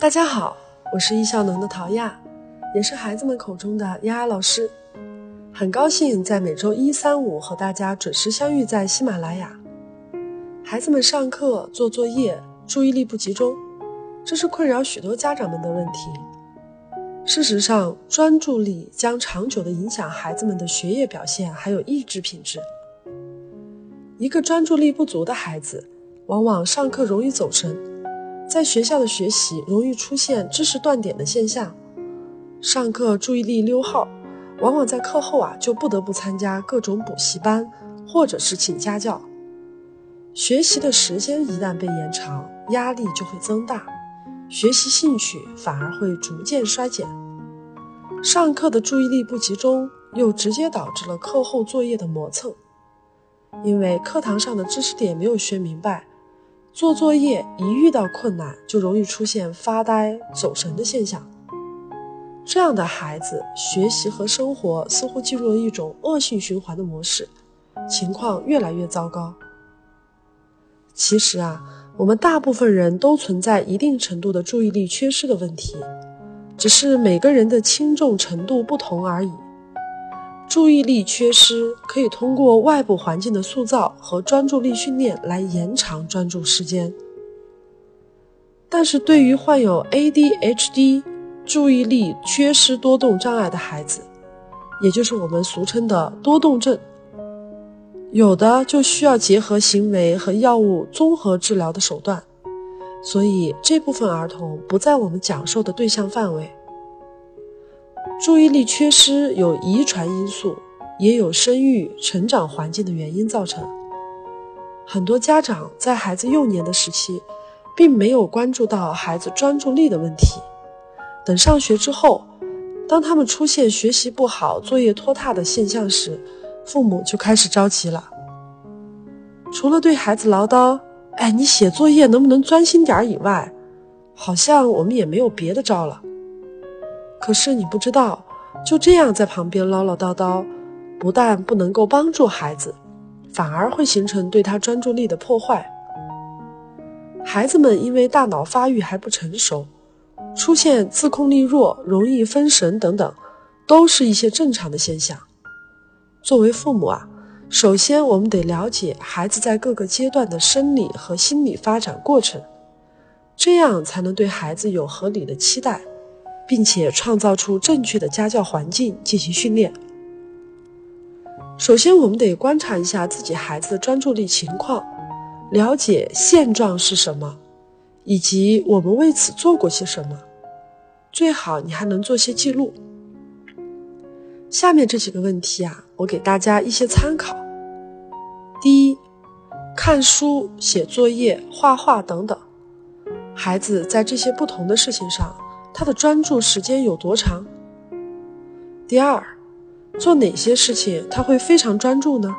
大家好，我是易效能的陶亚，也是孩子们口中的丫丫老师。很高兴在每周一、三、五和大家准时相遇在喜马拉雅。孩子们上课做作业，注意力不集中，这是困扰许多家长们的问题。事实上，专注力将长久地影响孩子们的学业表现，还有意志品质。一个专注力不足的孩子，往往上课容易走神，在学校的学习容易出现知识断点的现象，上课注意力溜号，往往在课后啊就不得不参加各种补习班，或者是请家教。学习的时间一旦被延长，压力就会增大。学习兴趣反而会逐渐衰减，上课的注意力不集中，又直接导致了课后作业的磨蹭。因为课堂上的知识点没有学明白，做作业一遇到困难就容易出现发呆、走神的现象。这样的孩子，学习和生活似乎进入了一种恶性循环的模式，情况越来越糟糕。其实啊。我们大部分人都存在一定程度的注意力缺失的问题，只是每个人的轻重程度不同而已。注意力缺失可以通过外部环境的塑造和专注力训练来延长专注时间，但是对于患有 ADHD 注意力缺失多动障碍的孩子，也就是我们俗称的多动症。有的就需要结合行为和药物综合治疗的手段，所以这部分儿童不在我们讲授的对象范围。注意力缺失有遗传因素，也有生育、成长环境的原因造成。很多家长在孩子幼年的时期，并没有关注到孩子专注力的问题，等上学之后，当他们出现学习不好、作业拖沓的现象时，父母就开始着急了。除了对孩子唠叨“哎，你写作业能不能专心点儿”以外，好像我们也没有别的招了。可是你不知道，就这样在旁边唠唠叨叨，不但不能够帮助孩子，反而会形成对他专注力的破坏。孩子们因为大脑发育还不成熟，出现自控力弱、容易分神等等，都是一些正常的现象。作为父母啊，首先我们得了解孩子在各个阶段的生理和心理发展过程，这样才能对孩子有合理的期待，并且创造出正确的家教环境进行训练。首先，我们得观察一下自己孩子的专注力情况，了解现状是什么，以及我们为此做过些什么。最好你还能做些记录。下面这几个问题啊，我给大家一些参考。第一，看书、写作业、画画等等，孩子在这些不同的事情上，他的专注时间有多长？第二，做哪些事情他会非常专注呢？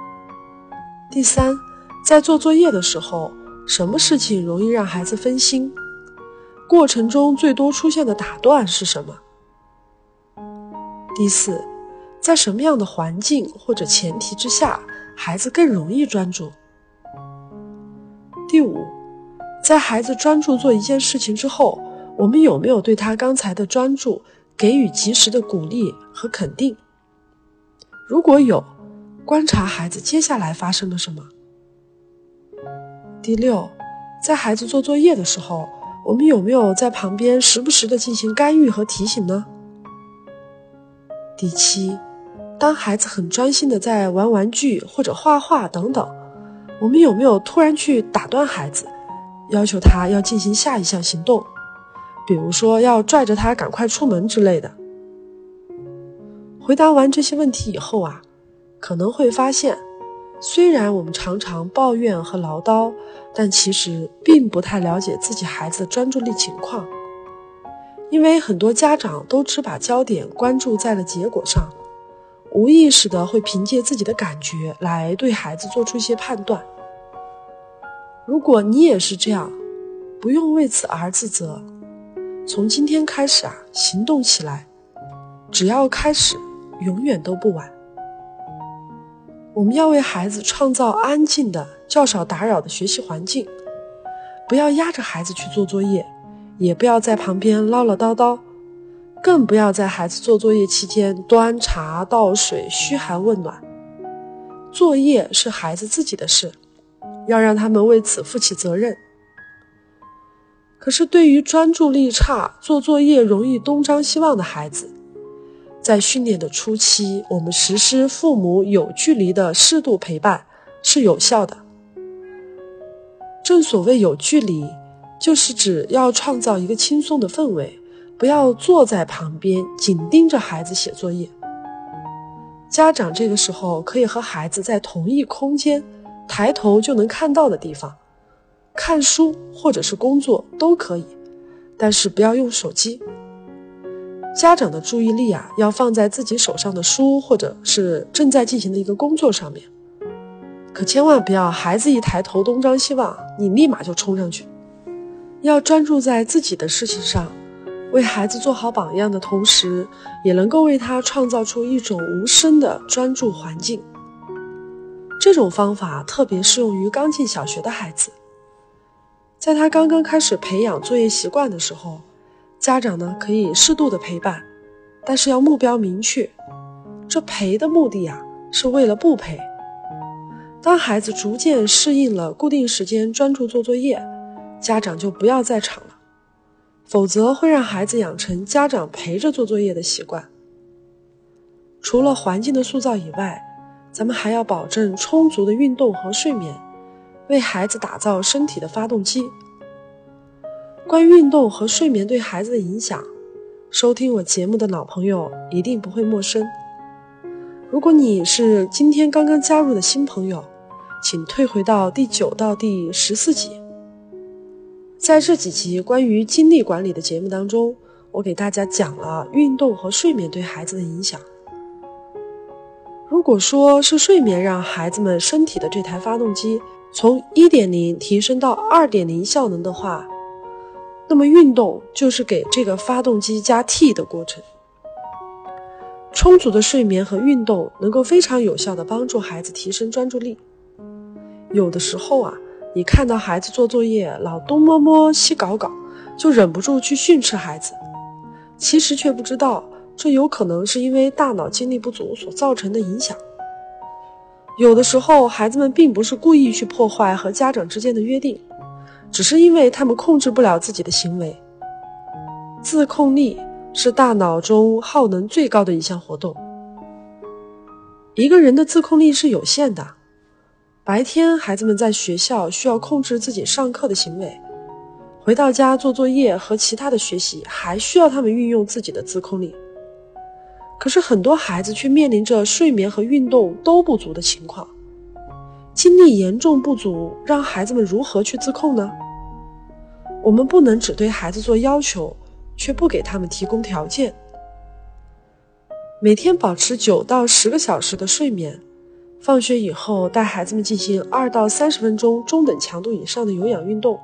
第三，在做作业的时候，什么事情容易让孩子分心？过程中最多出现的打断是什么？第四。在什么样的环境或者前提之下，孩子更容易专注？第五，在孩子专注做一件事情之后，我们有没有对他刚才的专注给予及时的鼓励和肯定？如果有，观察孩子接下来发生了什么？第六，在孩子做作业的时候，我们有没有在旁边时不时的进行干预和提醒呢？第七。当孩子很专心的在玩玩具或者画画等等，我们有没有突然去打断孩子，要求他要进行下一项行动，比如说要拽着他赶快出门之类的？回答完这些问题以后啊，可能会发现，虽然我们常常抱怨和唠叨，但其实并不太了解自己孩子的专注力情况，因为很多家长都只把焦点关注在了结果上。无意识的会凭借自己的感觉来对孩子做出一些判断。如果你也是这样，不用为此而自责。从今天开始啊，行动起来，只要开始，永远都不晚。我们要为孩子创造安静的、较少打扰的学习环境，不要压着孩子去做作业，也不要在旁边唠唠叨叨，更不要在孩子做作业期间端茶倒水、嘘寒问暖。作业是孩子自己的事，要让他们为此负起责任。可是，对于专注力差、做作业容易东张西望的孩子，在训练的初期，我们实施父母有距离的适度陪伴是有效的。正所谓有距离，就是指要创造一个轻松的氛围，不要坐在旁边紧盯着孩子写作业。家长这个时候可以和孩子在同一空间，抬头就能看到的地方，看书或者是工作都可以，但是不要用手机。家长的注意力啊，要放在自己手上的书或者是正在进行的一个工作上面，可千万不要孩子一抬头东张西望，你立马就冲上去，要专注在自己的事情上。为孩子做好榜样的同时，也能够为他创造出一种无声的专注环境。这种方法特别适用于刚进小学的孩子，在他刚刚开始培养作业习惯的时候，家长呢可以适度的陪伴，但是要目标明确。这陪的目的呀，是为了不陪。当孩子逐渐适应了固定时间专注做作业，家长就不要在场了。否则会让孩子养成家长陪着做作业的习惯。除了环境的塑造以外，咱们还要保证充足的运动和睡眠，为孩子打造身体的发动机。关于运动和睡眠对孩子的影响，收听我节目的老朋友一定不会陌生。如果你是今天刚刚加入的新朋友，请退回到第九到第十四集。在这几集关于精力管理的节目当中，我给大家讲了运动和睡眠对孩子的影响。如果说是睡眠让孩子们身体的这台发动机从一点零提升到二点零效能的话，那么运动就是给这个发动机加 T 的过程。充足的睡眠和运动能够非常有效的帮助孩子提升专注力。有的时候啊。你看到孩子做作业老东摸摸西搞搞，就忍不住去训斥孩子，其实却不知道这有可能是因为大脑精力不足所造成的影响。有的时候，孩子们并不是故意去破坏和家长之间的约定，只是因为他们控制不了自己的行为。自控力是大脑中耗能最高的一项活动。一个人的自控力是有限的。白天，孩子们在学校需要控制自己上课的行为；回到家做作业和其他的学习，还需要他们运用自己的自控力。可是，很多孩子却面临着睡眠和运动都不足的情况，精力严重不足，让孩子们如何去自控呢？我们不能只对孩子做要求，却不给他们提供条件。每天保持九到十个小时的睡眠。放学以后，带孩子们进行二到三十分钟中等强度以上的有氧运动。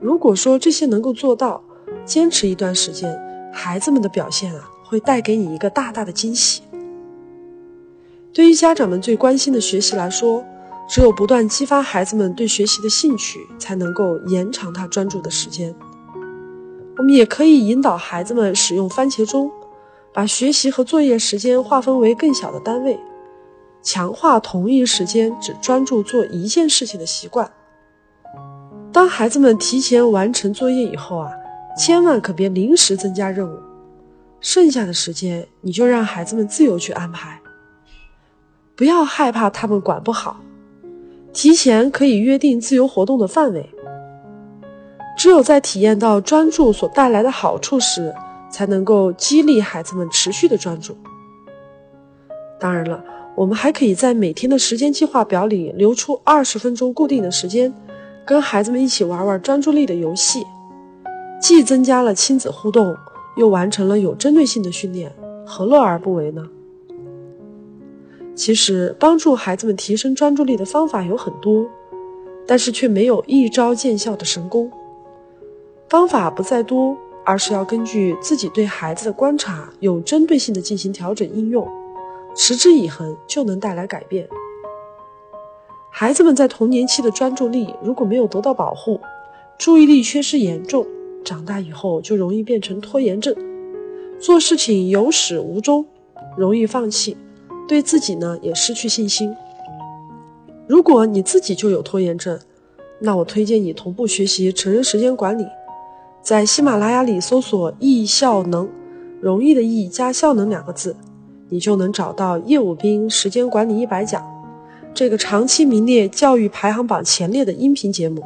如果说这些能够做到，坚持一段时间，孩子们的表现啊，会带给你一个大大的惊喜。对于家长们最关心的学习来说，只有不断激发孩子们对学习的兴趣，才能够延长他专注的时间。我们也可以引导孩子们使用番茄钟，把学习和作业时间划分为更小的单位。强化同一时间只专注做一件事情的习惯。当孩子们提前完成作业以后啊，千万可别临时增加任务，剩下的时间你就让孩子们自由去安排，不要害怕他们管不好，提前可以约定自由活动的范围。只有在体验到专注所带来的好处时，才能够激励孩子们持续的专注。当然了。我们还可以在每天的时间计划表里留出二十分钟固定的时间，跟孩子们一起玩玩专注力的游戏，既增加了亲子互动，又完成了有针对性的训练，何乐而不为呢？其实，帮助孩子们提升专注力的方法有很多，但是却没有一招见效的神功。方法不在多，而是要根据自己对孩子的观察，有针对性的进行调整应用。持之以恒就能带来改变。孩子们在童年期的专注力如果没有得到保护，注意力缺失严重，长大以后就容易变成拖延症，做事情有始无终，容易放弃，对自己呢也失去信心。如果你自己就有拖延症，那我推荐你同步学习成人时间管理，在喜马拉雅里搜索“易效能”，容易的易加效能两个字，你就能找到叶武斌时间管理一百讲这个长期名列教育排行榜前列的音频节目。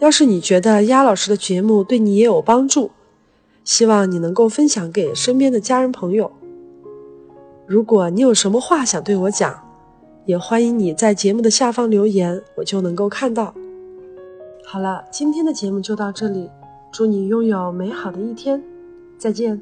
要是你觉得鸭老师的节目对你也有帮助，希望你能够分享给身边的家人朋友。如果你有什么话想对我讲，也欢迎你在节目的下方留言，我就能够看到。好了，今天的节目就到这里，祝你拥有美好的一天，再见。